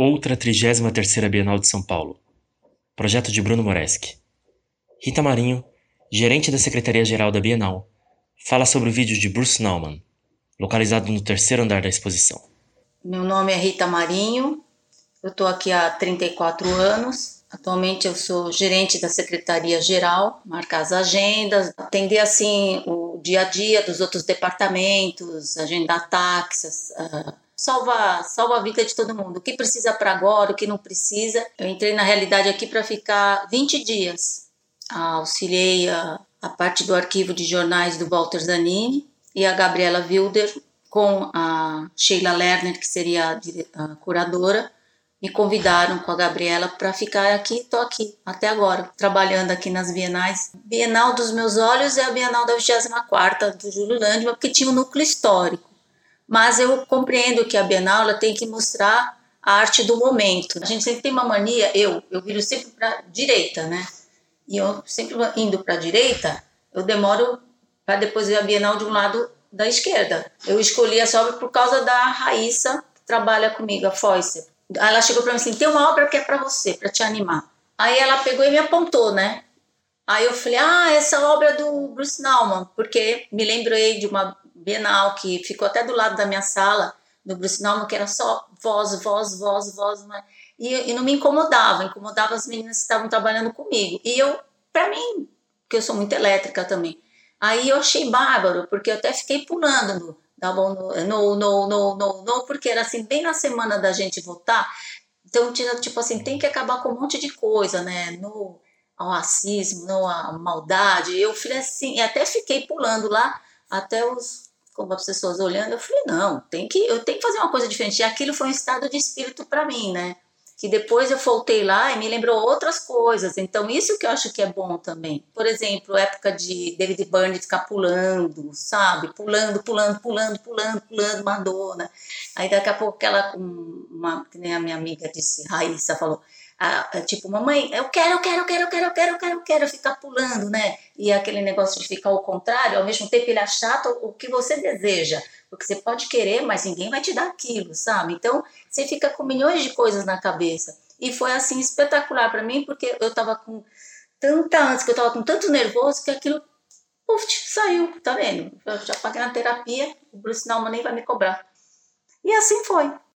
Outra 33ª Bienal de São Paulo. Projeto de Bruno Moreski. Rita Marinho, gerente da Secretaria-Geral da Bienal, fala sobre o vídeo de Bruce Nauman, localizado no terceiro andar da exposição. Meu nome é Rita Marinho, eu estou aqui há 34 anos. Atualmente eu sou gerente da Secretaria-Geral, marcar as agendas, atender assim o dia a dia dos outros departamentos, agendar táxis, uh, salva, salva a vida de todo mundo. O que precisa para agora, o que não precisa. Eu entrei na realidade aqui para ficar 20 dias. Auxiliei a, a parte do arquivo de jornais do Walter Zanini e a Gabriela Wilder com a Sheila Lerner, que seria a, curadora, me convidaram com a Gabriela para ficar aqui, estou aqui até agora, trabalhando aqui nas bienais. Bienal dos meus olhos é a Bienal da 24 do Júlio Landman, porque tinha um núcleo histórico mas eu compreendo que a Bienal tem que mostrar a arte do momento. A gente sempre tem uma mania, eu, eu viro sempre para direita, né? E eu sempre indo para a direita, eu demoro para depois ver a Bienal de um lado da esquerda. Eu escolhi essa obra por causa da Raíssa, que trabalha comigo, a Foyce. Ela chegou para mim assim: tem uma obra que é para você, para te animar. Aí ela pegou e me apontou, né? Aí eu falei: ah, essa obra é do Bruce Nauman, porque me lembrei de uma Bienal, que ficou até do lado da minha sala, no Bruce que era só voz, voz, voz, voz, mas... e, e não me incomodava, incomodava as meninas que estavam trabalhando comigo. E eu, para mim, que eu sou muito elétrica também, aí eu achei bárbaro, porque eu até fiquei pulando no, tá bom, no, no, no, no, no, porque era assim, bem na semana da gente votar, então tinha, tipo assim, tem que acabar com um monte de coisa, né, no ao racismo, não a maldade, eu falei assim, até fiquei pulando lá até os como as pessoas olhando, eu falei, não, tem que, eu tenho que fazer uma coisa diferente. E aquilo foi um estado de espírito para mim, né? Que depois eu voltei lá e me lembrou outras coisas. Então, isso que eu acho que é bom também. Por exemplo, época de David Byrne ficar pulando, sabe? Pulando, pulando, pulando, pulando, pulando, Madonna. Aí daqui a pouco ela, uma, que nem a minha amiga disse, Raíssa falou, a, tipo, mamãe, eu quero, eu quero, eu quero, eu quero, eu quero, eu quero, eu quero ficar pulando, né? E aquele negócio de ficar ao contrário, ao mesmo tempo ele achata o que você deseja, porque você pode querer, mas ninguém vai te dar aquilo, sabe? Então, você fica com milhões de coisas na cabeça. E foi assim espetacular para mim, porque eu tava com tanta antes, que eu tava com tanto nervoso que aquilo uf, saiu, tá vendo? Eu já paguei na terapia, o Bruce Nauman nem vai me cobrar. E assim foi.